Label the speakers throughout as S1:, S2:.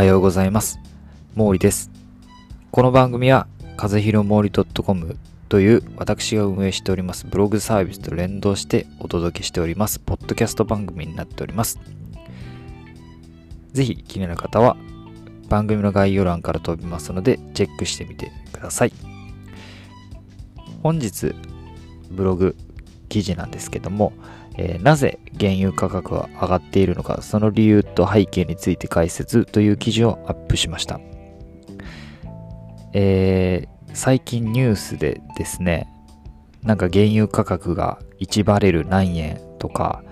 S1: はようございます。毛利です。この番組は、風広毛利 .com という私が運営しておりますブログサービスと連動してお届けしております、ポッドキャスト番組になっております。ぜひ気になる方は、番組の概要欄から飛びますので、チェックしてみてください。本日、ブログ記事なんですけども、えーなぜ原油価格が上がっているのか、その理由と背景について解説という記事をアップしました。えー最近ニュースでですね、なんか原油価格が1バレル何円とか、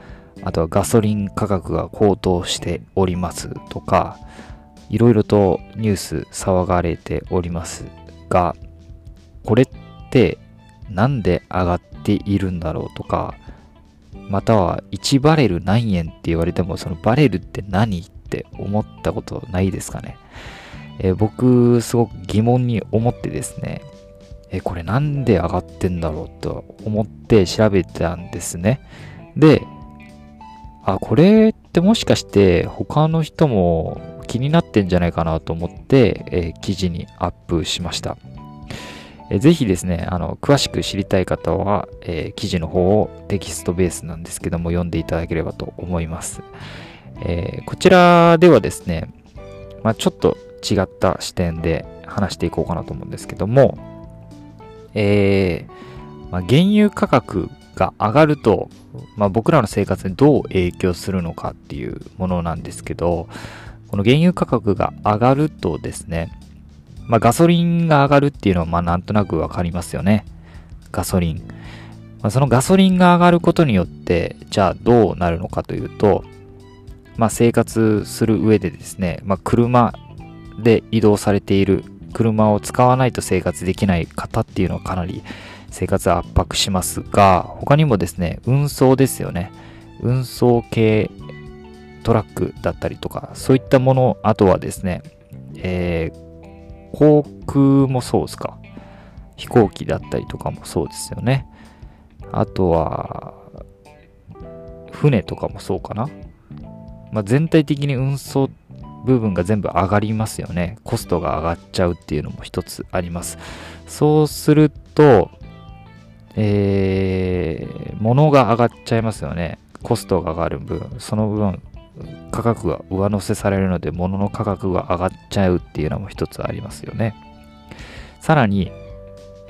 S1: あとはガソリン価格が高騰しておりますとか、いろいろとニュース騒がれておりますが、これってなんで上がっているんだろうとか、または1バレル何円って言われてもそのバレルって何って思ったことないですかね、えー僕すごく疑問に思ってですね。えーこれなんで上がってんだろうと思って調べたんですね。であこれってもしかして他の人も気になってんじゃないかなと思って、えー記事にアップしました。えぜひですね、あの、詳しく知りたい方は、えー記事の方をテキストベースなんですけども、読んでいただければと思います。えーこちらではですね、まあ、ちょっと違った視点で話していこうかなと思うんですけども、えーまあ、原油価格が上がると、まあ、僕らの生活にどう影響するのかっていうものなんですけど、この原油価格が上がるとですね、まあ、ガソリンが上がるっていうのは、まあ、なんとなくわかりますよね。ガソリン。まあ、そのガソリンが上がることによって、じゃあどうなるのかというと、まあ、生活する上でですね、まあ、車で移動されている、車を使わないと生活できない方っていうのはかなり生活圧迫しますが、他にもですね、運送ですよね。運送系トラックだったりとか、そういったもの、あとはですね、えー航空もそうですか。飛行機だったりとかもそうですよね。あとは、船とかもそうかな。まあ、全体的に運送部分が全部上がりますよね。コストが上がっちゃうっていうのも一つあります。そうすると、えー、物が上がっちゃいますよね。コストが上がる分、その分、価格が上乗せされるので物の価格が上がっちゃうっていうのも一つありますよね。さらに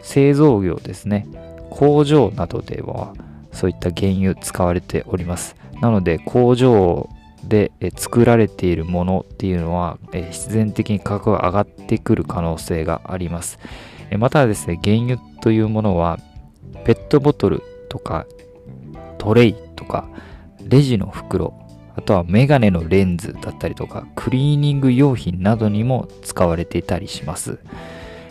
S1: 製造業ですね。工場などではそういった原油使われております。なので工場で作られているものっていうのは必然的に価格が上がってくる可能性があります。またですね、原油というものはペットボトルとかトレイとかレジの袋あとはメガネのレンズだったりとか、クリーニング用品などにも使われていたりします。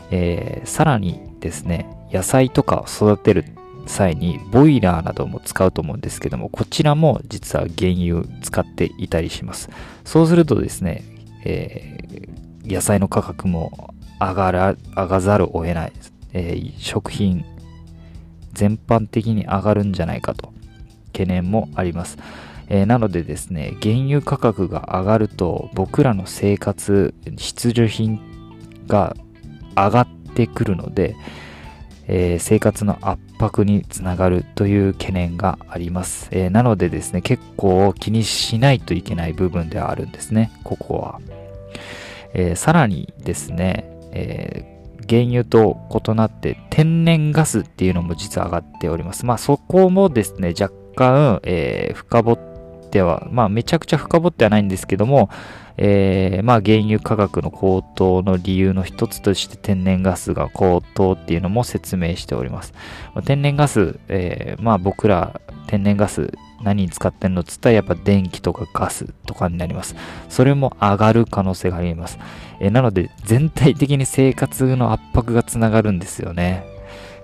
S1: えーさらにですね、野菜とかを育てる際にボイラーなども使うと思うんですけども、こちらも実は原油使っていたりします。そうするとですね、えー野菜の価格も上がら、上がざるを得ない。えー食品全般的に上がるんじゃないかと懸念もあります。えーなのでですね、原油価格が上がると僕らの生活必需品が上がってくるので、えー生活の圧迫につながるという懸念があります、えーなのでですね、結構気にしないといけない部分ではあるんですね、ここは。えーさらにですね、えー原油と異なって天然ガスっていうのも実は上がっております。まあそこもですね、若干、えー深掘っては、まあめちゃくちゃ深掘ってはないんですけども、えーまあ原油価格の高騰の理由の一つとして天然ガスが高騰っていうのも説明しております。まあ天然ガス、えーまあ僕ら天然ガス何に使ってんのっつったらやっぱ電気とかガスとかになります。それも上がる可能性があります。えーなので全体的に生活の圧迫がつながるんですよね。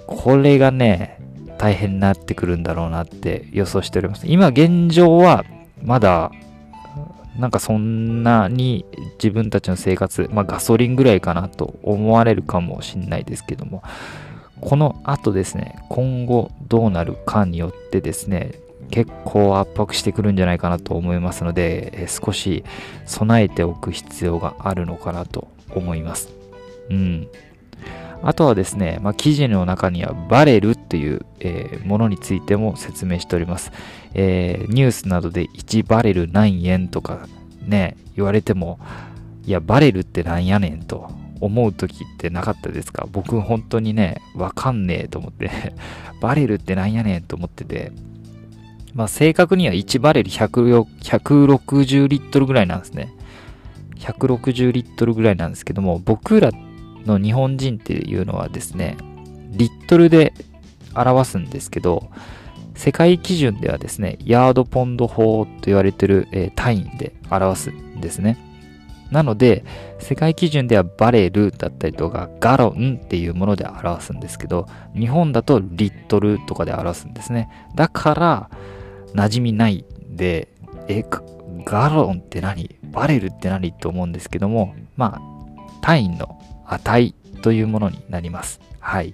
S1: これがね、大変になってくるんだろうなって予想しております。今現状はまだなんかそんなに自分たちの生活、まあガソリンぐらいかなと思われるかもしれないですけども、この後ですね、今後どうなるかによってですね、結構圧迫してくるんじゃないかなと思いますので、少し備えておく必要があるのかなと思います。うん。あとはですね、まあ、記事の中にはバレルという、えー、ものについても説明しております、えー、ニュースなどで1バレル何円とかね、言われても、いや、バレルってなんやねんと思う時ってなかったですか？僕本当にね、わかんねえと思って。バレルってなんやねんと思ってて、まあ正確には1バレル160リットルぐらいなんですね。160リットルぐらいなんですけども、僕らっての日本人っていうのはですね、リットルで表すんですけど、世界基準ではですね、ヤードポンド法と言われてる、えー、単位で表すんですね。なので、世界基準ではバレルだったりとか、ガロンっていうもので表すんですけど、日本だとリットルとかで表すんですね。だから、馴染みないで、え、ガロンって何？バレルって何？と思うんですけども、まあ、単位の値というものになります。はい。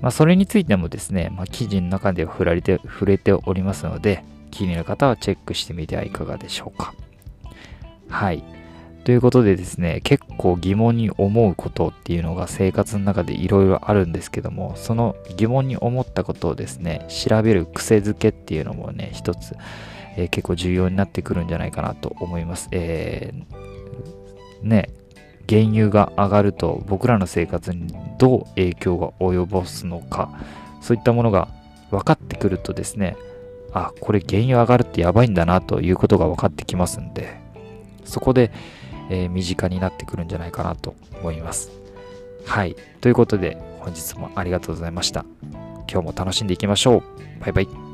S1: まあ、それについてもですね、まあ、記事の中で触られて、触れておりますので、気になる方はチェックしてみてはいかがでしょうか。はい。ということでですね、結構疑問に思うことっていうのが生活の中でいろいろあるんですけども、その疑問に思ったことをですね、調べる癖づけっていうのもね、一つ、えー、結構重要になってくるんじゃないかなと思います。えー、ね、原油が上がると僕らの生活にどう影響が及ぼすのかそういったものが分かってくるとですねあこれ原油上がるってやばいんだなということが分かってきますんでそこで、えー、身近になってくるんじゃないかなと思います。はい。ということで本日もありがとうございました。今日も楽しんでいきましょう。バイバイ。